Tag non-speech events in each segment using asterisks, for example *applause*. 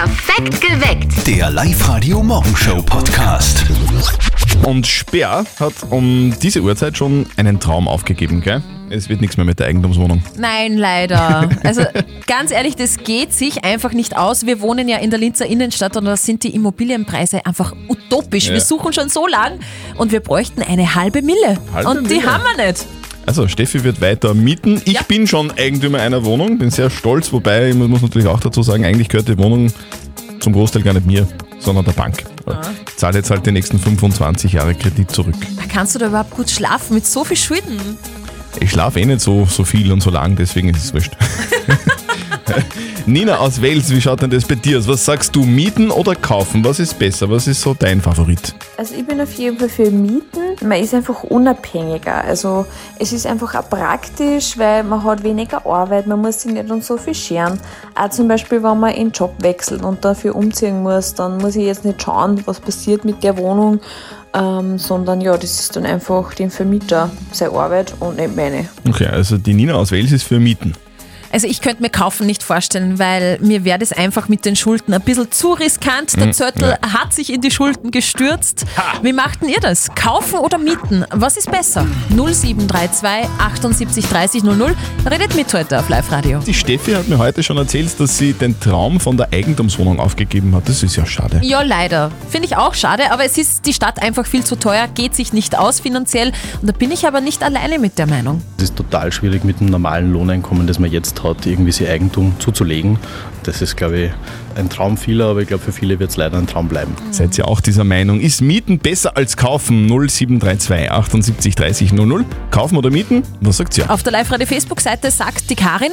Perfekt geweckt. Der Live-Radio Morgenshow Podcast. Und Speer hat um diese Uhrzeit schon einen Traum aufgegeben, gell? Es wird nichts mehr mit der Eigentumswohnung. Nein, leider. *laughs* Also ganz ehrlich, das geht sich einfach nicht aus. Wir wohnen ja in der Linzer Innenstadt und da sind die Immobilienpreise einfach utopisch. Ja. Wir suchen schon so lang und wir bräuchten eine halbe Mille. Halbe und die Mille? haben wir nicht. Also, Steffi wird weiter mieten. Ich Ja. bin schon Eigentümer einer Wohnung, bin sehr stolz, wobei, ich muss natürlich auch dazu sagen, eigentlich gehört die Wohnung zum Großteil gar nicht mir, sondern der Bank. Ich zahle jetzt halt die nächsten 25 Jahre Kredit zurück. Kannst du da überhaupt gut schlafen mit so viel Schulden? Ich schlafe eh nicht so, so viel und so lang, deswegen ist es wurscht. *laughs* Nina aus Wales, wie schaut denn das bei dir aus? Was sagst du, mieten oder kaufen? Was ist besser? Was ist so dein Favorit? Also ich bin auf jeden Fall für Mieten. Man ist einfach unabhängiger. Also es ist einfach auch praktisch, weil man hat weniger Arbeit, man muss sich nicht um so viel scheren. Auch zum Beispiel, wenn man den Job wechselt und dafür umziehen muss, dann muss ich jetzt nicht schauen, was passiert mit der Wohnung, ähm, sondern ja, das ist dann einfach dem Vermieter seine Arbeit und nicht meine. Okay, also die Nina aus Wales ist für Mieten. Also ich könnte mir kaufen nicht vorstellen, weil mir wäre das einfach mit den Schulden ein bisschen zu riskant. Der Zörtel ja. hat sich in die Schulden gestürzt. Wie machten ihr das? Kaufen oder mieten? Was ist besser? 0732 78 30 00. Redet mit heute auf Live-Radio. Die Steffi hat mir heute schon erzählt, dass sie den Traum von der Eigentumswohnung aufgegeben hat. Das ist ja schade. Ja, leider. Finde ich auch schade, aber es ist die Stadt einfach viel zu teuer, geht sich nicht aus finanziell. Und da bin ich aber nicht alleine mit der Meinung. Es ist total schwierig mit dem normalen Lohneinkommen, das man jetzt hat, irgendwie sein Eigentum zuzulegen. Das ist, glaube ich, ein Traum vieler, aber ich glaube, für viele wird es leider ein Traum bleiben. Seid ihr auch dieser Meinung? Ist Mieten besser als Kaufen? 0732 78 30 00. Kaufen oder mieten? Was sagt ihr? Auf der Live-Radio-Facebook-Seite sagt die Karin,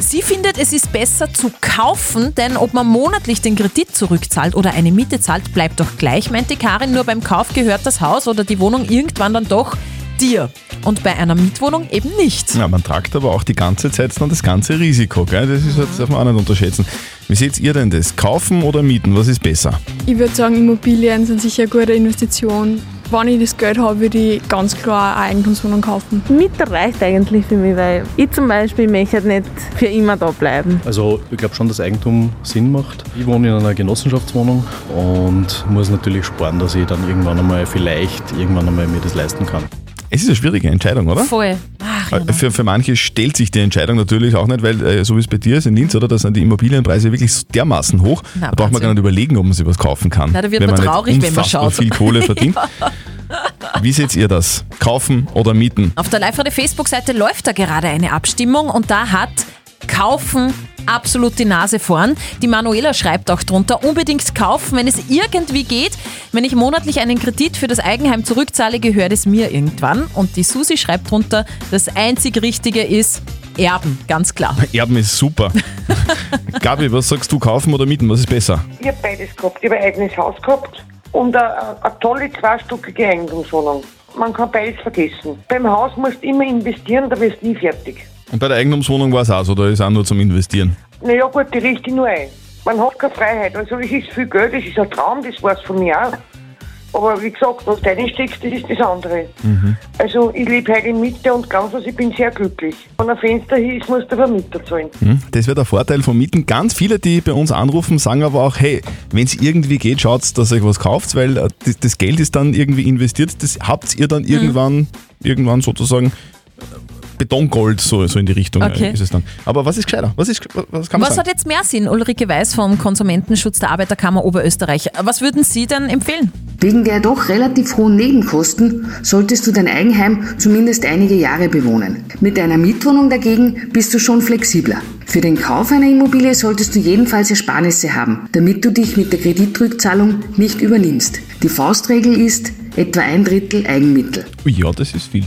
sie findet, es ist besser zu kaufen, denn ob man monatlich den Kredit zurückzahlt oder eine Miete zahlt, bleibt doch gleich, meint die Karin. Nur beim Kauf gehört das Haus oder die Wohnung irgendwann dann doch dir. Und bei einer Mietwohnung eben nicht. Ja, man tragt aber auch die ganze Zeit dann das ganze Risiko. Gell? Das ist, das darf man auch nicht unterschätzen. Wie seht ihr denn das? Kaufen oder mieten? Was ist besser? Ich würde sagen, Immobilien sind sicher eine gute Investition. Wenn ich das Geld habe, würde ich ganz klar eine Eigentumswohnung kaufen. Miete reicht eigentlich für mich, weil ich zum Beispiel möchte nicht für immer da bleiben. Also ich glaube schon, dass Eigentum Sinn macht. Ich wohne in einer Genossenschaftswohnung und muss natürlich sparen, dass ich dann irgendwann einmal vielleicht irgendwann einmal mir das leisten kann. Es ist eine schwierige Entscheidung, oder? Voll. Ach, Äh, Für, für manche stellt sich die Entscheidung natürlich auch nicht, weil äh, so wie es bei dir ist in Linz, oder? Da sind die Immobilienpreise wirklich so dermaßen hoch. Na, da braucht man gar nicht überlegen, ob man sich was kaufen kann. Ja, da wird wenn man nicht traurig, wenn man schaut. viel Kohle *laughs* verdient. Wie seht ihr das? Kaufen oder mieten? Auf der Live-Radio-Facebook-Seite läuft da gerade eine Abstimmung und da hat Kaufen absolut die Nase vorn. Die Manuela schreibt auch drunter, unbedingt kaufen, wenn es irgendwie geht. Wenn ich monatlich einen Kredit für das Eigenheim zurückzahle, gehört es mir irgendwann. Und die Susi schreibt drunter, das einzig Richtige ist Erben, ganz klar. *laughs* Erben ist super. *laughs* Gabi, was sagst du, kaufen oder mieten? Was ist besser? Ich habe beides gehabt. Ich habe ein eigenes Haus gehabt und eine, eine tolle zweistöckige Eigentumswohnung. Man kann beides vergessen. Beim Haus musst du immer investieren, da wirst du nie fertig. Und bei der Eigentumswohnung war es auch so, da ist auch nur zum Investieren. Naja gut, die richte ich nur ein. Man hat keine Freiheit. Also es ist viel Geld, das ist ein Traum, das war es von mir auch. Aber wie gesagt, was du reinsteckst, das ist das andere. Also ich lebe heute in Mitte und ganz was, ich bin sehr glücklich. Wenn ein Fenster hier ist, musst du aber Mieter zahlen. Hm? Das wäre der Vorteil von Mieten. Ganz viele, die bei uns anrufen, sagen aber auch, hey, wenn es irgendwie geht, schaut, dass ihr euch was kauft, weil äh, das, das Geld ist dann irgendwie investiert. Das habt ihr dann irgendwann, irgendwann sozusagen Betongold, so, so in die Richtung äh, Okay. ist es dann. Aber was ist gescheiter? Was, ist, was kann man Was hat sagen? jetzt mehr Sinn? Ulrike Weiß vom Konsumentenschutz der Arbeiterkammer Oberösterreich. Was würden Sie denn empfehlen? Wegen der doch relativ hohen Nebenkosten solltest du dein Eigenheim zumindest einige Jahre bewohnen. Mit einer Mietwohnung dagegen bist du schon flexibler. Für den Kauf einer Immobilie solltest du jedenfalls Ersparnisse haben, damit du dich mit der Kreditrückzahlung nicht übernimmst. Die Faustregel ist etwa ein Drittel Eigenmittel. Ja, das ist viel.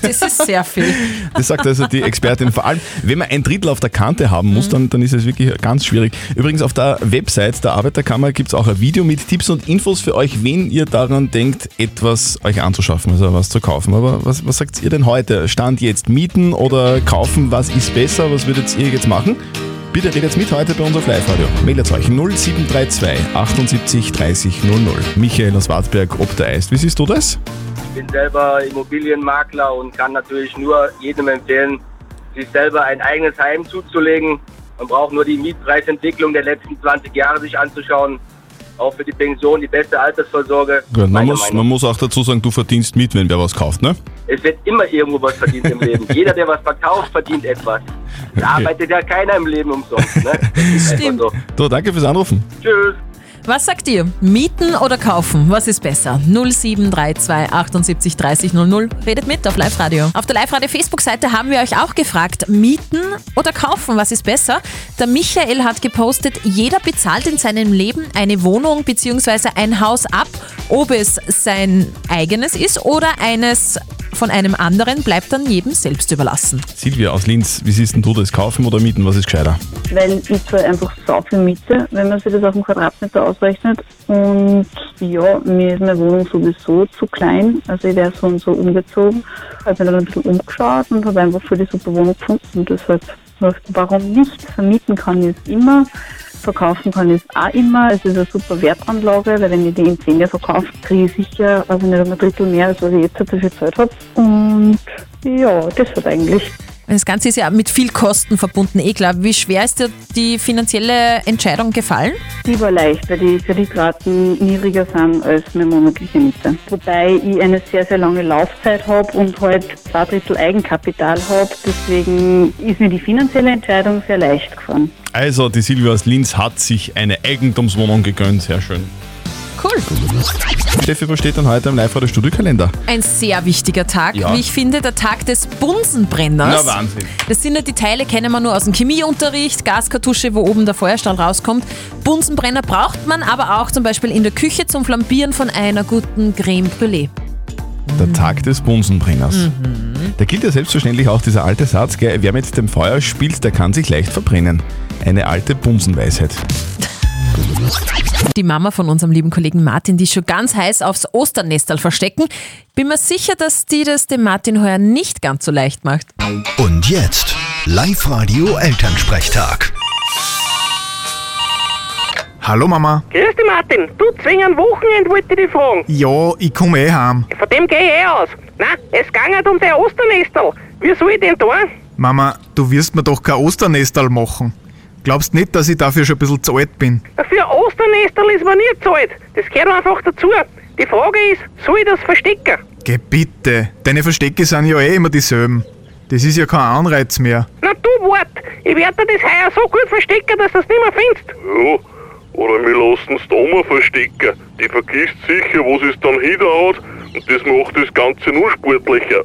Das ist sehr viel. *laughs* Das sagt also die Expertin. Vor allem, wenn man ein Drittel auf der Kante haben muss, dann, dann ist es wirklich ganz schwierig. Übrigens, auf der Website der Arbeiterkammer gibt es auch ein Video mit Tipps und Infos für euch, wenn ihr daran denkt, etwas euch anzuschaffen, also was zu kaufen. Aber was, was sagt ihr denn heute? Stand jetzt mieten oder kaufen? Was ist besser? Was würdet ihr jetzt machen? Bitte redet mit heute bei uns auf Live-Radio. Meldet euch 0732 78 30 00. Michael aus Wartberg ob der Eist. Wie siehst du das? Ich bin selber Immobilienmakler und kann natürlich nur jedem empfehlen, sich selber ein eigenes Heim zuzulegen Man braucht nur die Mietpreisentwicklung der letzten 20 Jahre sich anzuschauen. Auch für die Pension die beste Altersvorsorge. Gut, man, muss, man muss auch dazu sagen, du verdienst mit, wenn wer was kauft, ne? Es wird immer irgendwo was verdient im Leben. *laughs* Jeder, der was verkauft, verdient etwas. Da arbeitet ja keiner im Leben umsonst. Ne? Das *laughs* ist einfach Stimmt. So. Du, danke fürs Anrufen. Tschüss. Was sagt ihr? Mieten oder kaufen? Was ist besser? 0732 78 30 00. Redet mit auf Live-Radio. Auf der Live-Radio-Facebook-Seite haben wir euch auch gefragt, mieten oder kaufen? Was ist besser? Der Michael hat gepostet, jeder bezahlt in seinem Leben eine Wohnung bzw. ein Haus ab. Ob es sein eigenes ist oder eines von einem anderen, bleibt dann jedem selbst überlassen. Silvia aus Linz, wie siehst denn du das? Kaufen oder mieten? Was ist gescheiter? weil ich zwar einfach so viel miete, wenn man sich das auf den Quadratmeter ausrechnet. Und ja, mir ist meine Wohnung sowieso zu klein. Also ich wäre so und so umgezogen. Habe mir dann ein bisschen umgeschaut und habe einfach für die super Wohnung gefunden. Und deshalb, warum nicht? Vermieten kann ich es immer. Verkaufen kann ich es auch immer. Es ist eine super Wertanlage, weil wenn ich die in 10 Jahren verkaufe, kriege ich sicher, also nicht ein Drittel mehr, als was ich jetzt dafür Zeit habe. Und ja, das hat eigentlich. Das Ganze ist ja mit viel Kosten verbunden, eh klar. Wie schwer ist dir die finanzielle Entscheidung gefallen? Die war leicht, weil die Kreditraten niedriger sind als meine monatliche Miete. Wobei ich eine sehr, sehr lange Laufzeit habe und halt zwei Drittel Eigenkapital habe. Deswegen ist mir die finanzielle Entscheidung sehr leicht gefallen. Also, die Silvia aus Linz hat sich eine Eigentumswohnung gegönnt. Sehr schön. Cool. Steffi, was steht dann heute im Live-Radio-Studiokalender? Ein sehr wichtiger Tag, Ja. wie ich finde, der Tag des Bunsenbrenners. Na, Wahnsinn. Das sind ja die Teile, kennen wir nur aus dem Chemieunterricht, Gaskartusche, wo oben der Feuerstahl rauskommt. Bunsenbrenner braucht man aber auch zum Beispiel in der Küche zum Flambieren von einer guten Creme Brûlée. Der Tag des Bunsenbrenners. Da gilt ja selbstverständlich auch dieser alte Satz, gell, wer mit dem Feuer spielt, der kann sich leicht verbrennen. Eine alte Bunsenweisheit. Die Mama von unserem lieben Kollegen Martin, die ist schon ganz heiß aufs Osternestal verstecken. Bin mir sicher, dass die das dem Martin heuer nicht ganz so leicht macht. Und jetzt Live-Radio Elternsprechtag. Hallo Mama. Grüß dich, Martin. Du, zwingend Wochenend wollte ich dich fragen. Ja, ich komme eh heim. Von dem gehe ich eh aus. Nein, es geht um dein Osternestel. Wie soll ich denn tun? Mama, du wirst mir doch kein Osternestal machen. Glaubst nicht, dass ich dafür schon ein bisschen zu alt bin? Für ein Osternestel ist man nie zu alt. Das gehört einfach dazu. Die Frage ist, soll ich das verstecken? Geh bitte. Deine Verstecke sind ja eh immer dieselben. Das ist ja kein Anreiz mehr. Na du wart, ich werde dir das heuer so gut verstecken, dass du es nicht mehr findest. Ja, oder wir lassen es da mal verstecken. Die vergisst sicher, was es dann hinhaut und das macht das Ganze nur sportlicher.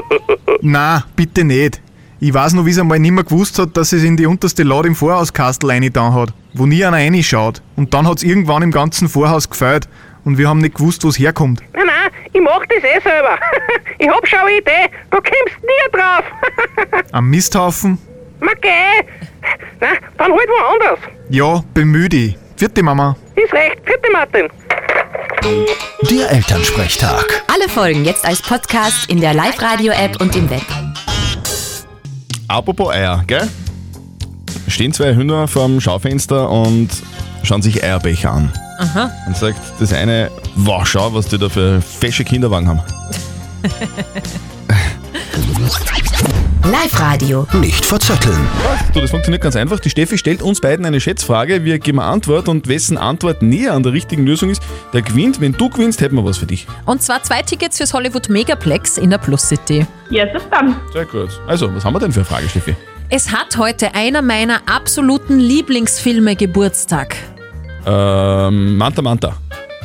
*laughs* Na, bitte nicht. Ich weiß noch, wie es einmal nimmer gewusst hat, dass es in die unterste Lade im Vorhauskastel reingetan hat, wo nie einer reinschaut. Und dann hat's irgendwann im ganzen Vorhaus gefällt und wir haben nicht gewusst, wo's herkommt. Nein, nein, ich mach das eh selber. *laughs* ich hab schon eine Idee, da kommst nie drauf. *laughs* Am Misthaufen? Ma geh. Na, dann halt woanders. Ja, bemühe dich. Vierte Mama. Ist recht. Vierte Martin. Der Elternsprechtag. Alle Folgen jetzt als Podcast in der Live-Radio-App und im Web. Apropos Eier, gell? Stehen zwei Hühner vorm Schaufenster und schauen sich Eierbecher an. Aha. Und sagt das eine, wow, schau, was die da für fesche Kinderwagen haben. *laughs* Live-Radio. Nicht verzetteln. So, das funktioniert ganz einfach. Die Steffi stellt uns beiden eine Schätzfrage, wir geben eine Antwort und wessen Antwort näher an der richtigen Lösung ist, der gewinnt. Wenn du gewinnst, hätten wir was für dich. Und zwar zwei Tickets fürs Hollywood Megaplex in der Plus City. Ja, das dann. Sehr gut. Also, was haben wir denn für eine Frage, Steffi? Es hat heute einer meiner absoluten Lieblingsfilme Geburtstag. Ähm, Manta Manta.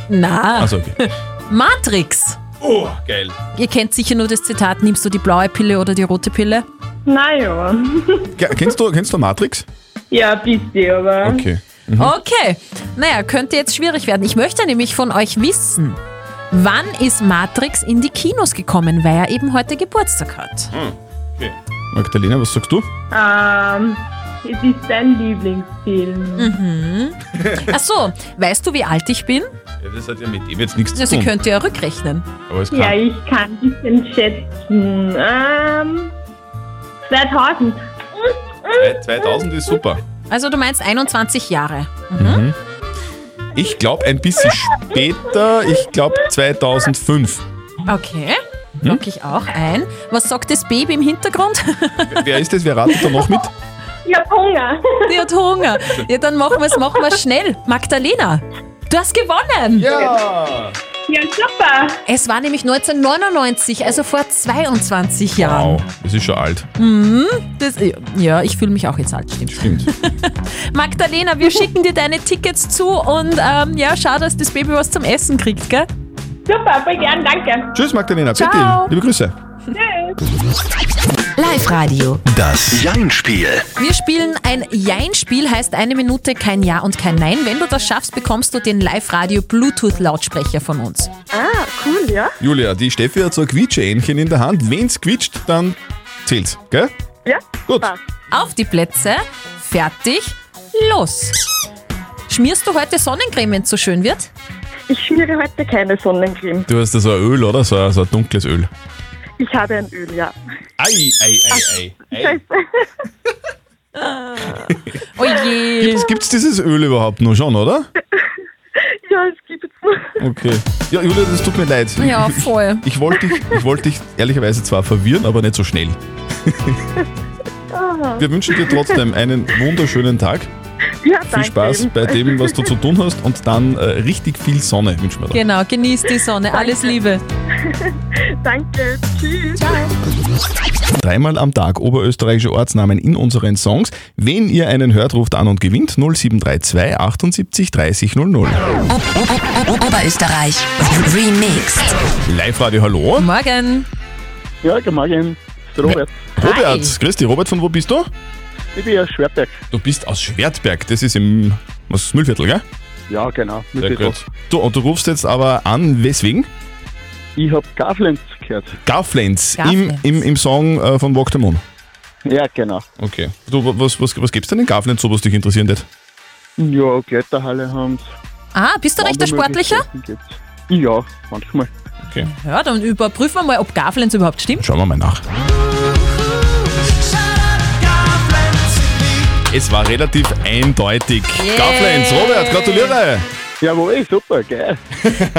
Na, Also, okay. *laughs* Matrix. Oh, geil. Ihr kennt sicher nur das Zitat, nimmst du die blaue Pille oder die rote Pille? Naja. *laughs* Kennst du, kennst du Matrix? ja, ein bisschen, aber. Okay. Mhm. Okay. Naja, könnte jetzt schwierig werden. Ich möchte nämlich von euch wissen, wann ist Matrix in die Kinos gekommen, weil er eben heute Geburtstag hat? Hm, okay. Magdalena, was sagst du? Ähm, es ist dein Lieblingsfilm. Mhm. *laughs* Ach so, weißt du, wie alt ich bin? Ja, das hat ja mit dem jetzt nichts Ja, zu Sie tun. könnt ja rückrechnen. Aber es kann. Ja, ich kann ein bisschen schätzen. Ähm, 2000. Zwei- 2000 ist super. Also du meinst 21 Jahre. Mhm. Ich glaube ein bisschen später, ich glaube 2005. Okay. Hm? Lock ich auch ein. Was sagt das Baby im Hintergrund? Wer ist das? Wer ratet da noch mit? Ich hab Hunger. Die hat Hunger. Ja, dann machen wir es machen wir's schnell. Magdalena, du hast gewonnen. Ja. Ja, super. Es war nämlich 1999, also vor 22 Jahren. Wow, das ist schon alt. Mhm, das, ja, ich fühle mich auch jetzt alt, stimmt. Stimmt. *laughs* Magdalena, wir schicken dir deine Tickets zu und ähm, ja, schau, dass das Baby was zum Essen kriegt, gell? Super, voll gern, danke. Tschüss Magdalena, Ciao. bitte. Liebe Grüße. Live-Radio. Das Jein-Spiel. Wir spielen ein Jein-Spiel, heißt eine Minute kein Ja und kein Nein. Wenn du das schaffst, bekommst du den Live-Radio Bluetooth-Lautsprecher von uns. Ah, cool, ja. Julia, die Steffi hat so ein Quietscheähnchen in der Hand. Wenn's quietscht, dann zählt's, gell? Ja. Gut. Auf die Plätze, fertig, los. Schmierst du heute Sonnencreme, wenn es so schön wird? Ich schmiere heute keine Sonnencreme. Du hast da so ein Öl, oder? So ein, so ein dunkles Öl. Ich habe ein Öl, ja. Ei, ei, ei, ei. ei. Scheiße. *laughs* Oh je. Gibt's, gibt's dieses Öl überhaupt noch schon, oder? *laughs* ja, es gibt es noch. Okay. Ja, Julia, das tut mir leid. Ja, Ich- voll. Ich, ich wollte dich, ich wollte dich ehrlicherweise zwar verwirren, aber nicht so schnell. *laughs* Wir wünschen dir trotzdem einen wunderschönen Tag. Ja, Viel. Spaß bei dem, was du zu tun hast und dann äh, richtig viel Sonne wünschen wir dir. Genau, genieß die Sonne. Alles Liebe. *laughs* Danke. Tschüss. Ciao. Dreimal am Tag oberösterreichische Ortsnamen in unseren Songs. Wenn ihr einen hört, ruft an und gewinnt 0732 78 30 00. Oberösterreich. Remixed. Live-Radio, hallo. Morgen. Ja, guten Morgen. Robert. Robert, grüß dich. Robert, von wo bist du? Ich bin aus Schwerberg. Du bist aus Schwertberg, das ist im was, Müllviertel, gell? Ja, genau. Sehr Müllviertel. gut. Du, und du rufst jetzt aber an, weswegen? Ich habe Garflens gehört. Garflens, im, im, im Song äh, von Walk the Moon. Ja, genau. Okay. Du, wa- was, was, was gibt's denn in Garflens, so was dich interessieren wird? Ja, Kletterhalle haben Ah, bist du recht der Sportlicher? Ja, manchmal. Okay. Ja, dann überprüfen wir mal, ob Garflens überhaupt stimmt. Schauen wir mal nach. Es war relativ eindeutig. Yeah. Robert, gratuliere! Jawohl, super, geil.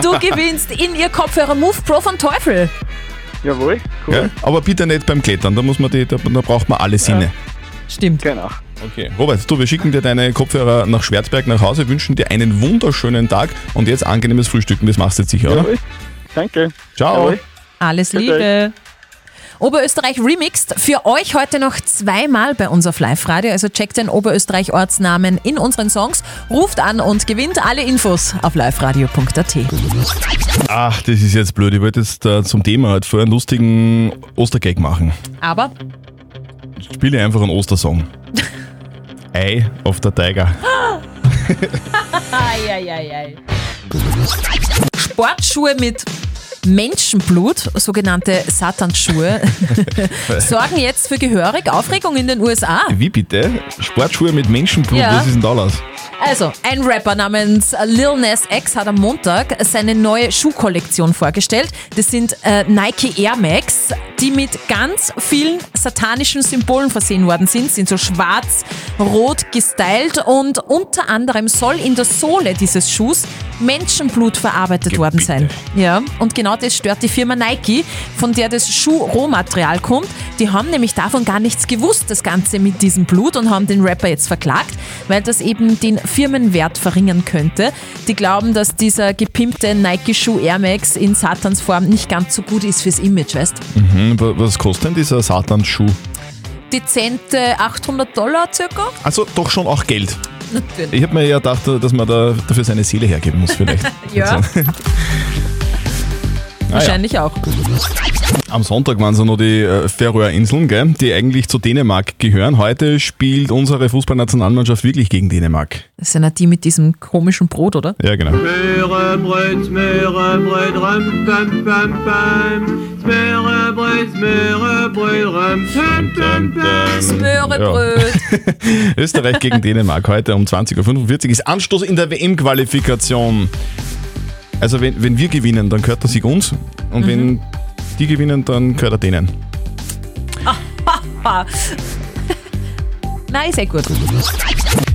Du gewinnst in ihr Kopfhörer Move Pro von Teufel. Jawohl, cool. Ja, aber bitte nicht beim Klettern, da, muss man die, da, da braucht man alle Sinne. Stimmt. Genau. Okay. Robert, du, wir schicken dir deine Kopfhörer nach Schwarzberg nach Hause, wünschen dir einen wunderschönen Tag und jetzt angenehmes Frühstücken, das machst du jetzt sicher, oder? Jawohl. Danke. Ciao. Jawohl. Alles Bitte. Liebe. Oberösterreich Remixed. Für euch heute noch zweimal bei uns auf Live-Radio. Also checkt den Oberösterreich-Ortsnamen in unseren Songs, ruft an und gewinnt alle Infos auf liveradio.at. Ach, das ist jetzt blöd. Ich wollte jetzt äh, zum Thema halt vorher einen lustigen Ostergag machen. Aber Spiele einfach einen Ostersong. *laughs* Ei auf der Tiger. Eieiei. Sportschuhe mit Menschenblut, sogenannte Satansschuhe, *laughs* sorgen jetzt für gehörig Aufregung in den USA. Wie bitte? Sportschuhe mit Menschenblut, Ja. was ist denn da los? Also, ein Rapper namens Lil Nas X hat am Montag seine neue Schuhkollektion vorgestellt. Das sind äh, Nike Air Max, die mit ganz vielen satanischen Symbolen versehen worden sind. Sind so schwarz-rot gestylt und unter anderem soll in der Sohle dieses Schuhs Menschenblut verarbeitet worden sein. Ja, und genau das stört die Firma Nike, von der das Schuhrohmaterial kommt. Die haben nämlich davon gar nichts gewusst, das Ganze mit diesem Blut und haben den Rapper jetzt verklagt, weil das eben den Firmenwert verringern könnte. Die glauben, dass dieser gepimpte Nike-Schuh Air Max in Satans Form nicht ganz so gut ist fürs Image, weißt Mhm, wa- was kostet denn dieser Satansschuh? Dezente 800 Dollar circa? Also doch schon auch Geld. Natürlich. Ich habe mir ja gedacht, dass man da dafür seine Seele hergeben muss vielleicht. *laughs* Ja. Ah, ja. Wahrscheinlich auch. Am Sonntag waren so noch die äh, Färöerinseln, gell, die eigentlich zu Dänemark gehören. Heute spielt unsere Fußballnationalmannschaft wirklich gegen Dänemark. Das sind ja die mit diesem komischen Brot, oder? Ja, genau. Österreich gegen Dänemark heute um 20.45 Uhr ist Anstoß in der WM-Qualifikation. Also wenn, wenn wir gewinnen, dann gehört der Sieg uns und wenn die gewinnen, dann gehört er denen. *laughs* Nein, sehr gut.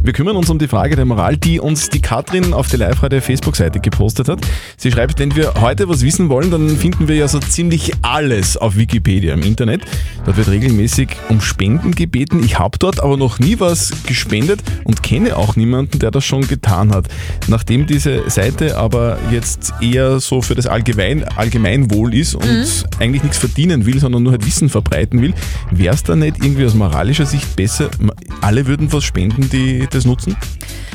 Wir kümmern uns um die Frage der Moral, die uns die Katrin auf der Live-Radio Facebook-Seite gepostet hat. Sie schreibt, wenn wir heute was wissen wollen, dann finden wir ja so ziemlich alles auf Wikipedia im Internet. Dort wird regelmäßig um Spenden gebeten. Ich habe dort aber noch nie was gespendet und kenne auch niemanden, der das schon getan hat. Nachdem diese Seite aber jetzt eher so für das Allgemein, Allgemeinwohl ist und Mhm. eigentlich nichts verdienen will, sondern nur halt Wissen verbreiten will, wäre es da nicht irgendwie aus moralischer Sicht besser, alle würden was spenden, die das nutzen?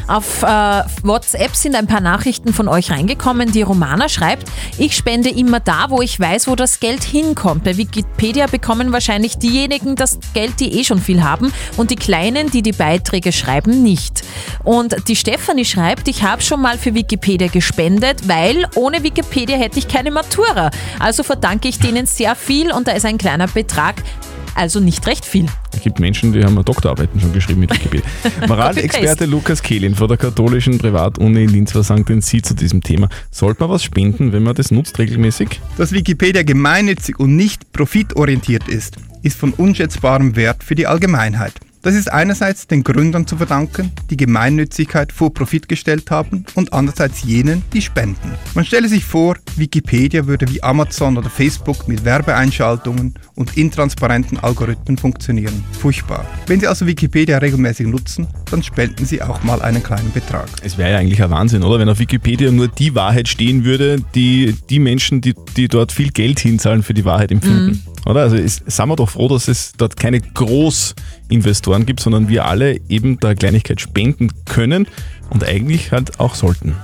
Auf äh, WhatsApp sind ein paar Nachrichten von euch reingekommen. Die Romana schreibt, ich spende immer da, wo ich weiß, wo das Geld hinkommt. Bei Wikipedia bekommen wahrscheinlich diejenigen das Geld, die eh schon viel haben und die Kleinen, die die Beiträge schreiben, nicht. Und die Stefanie schreibt, ich habe schon mal für Wikipedia gespendet, weil ohne Wikipedia hätte ich keine Matura. Also verdanke ich denen sehr viel und da ist ein kleiner Betrag, also nicht recht viel. Es gibt Menschen, die haben Doktorarbeiten schon geschrieben mit Wikipedia. *laughs* Moralexperte Lukas Kehlin von der katholischen Privatuni in Linz, sagen denn Sie zu diesem Thema? Sollte man was spenden, wenn man das nutzt regelmäßig? Dass Wikipedia gemeinnützig und nicht profitorientiert ist, ist von unschätzbarem Wert für die Allgemeinheit. Das ist einerseits den Gründern zu verdanken, die Gemeinnützigkeit vor Profit gestellt haben und andererseits jenen, die spenden. Man stelle sich vor, Wikipedia würde wie Amazon oder Facebook mit Werbeeinschaltungen und intransparenten Algorithmen funktionieren. Furchtbar. Wenn Sie also Wikipedia regelmäßig nutzen, dann spenden Sie auch mal einen kleinen Betrag. Es wäre ja eigentlich ein Wahnsinn, oder? Wenn auf Wikipedia nur die Wahrheit stehen würde, die die Menschen, die, die dort viel Geld hinzahlen, für die Wahrheit empfinden. Oder? Also ist, sind wir doch froh, dass es dort keine Großinvestoren gibt, sondern wir alle eben der Kleinigkeit spenden können und eigentlich halt auch sollten.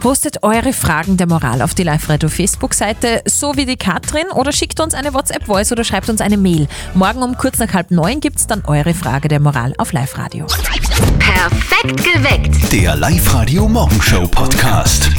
Postet eure Fragen der Moral auf die Live-Radio Facebook-Seite, so wie die Katrin, oder schickt uns eine WhatsApp-Voice oder schreibt uns eine Mail. Morgen um kurz nach halb neun gibt's dann eure Frage der Moral auf Live-Radio. Perfekt geweckt. Der Live-Radio Morgenshow Podcast.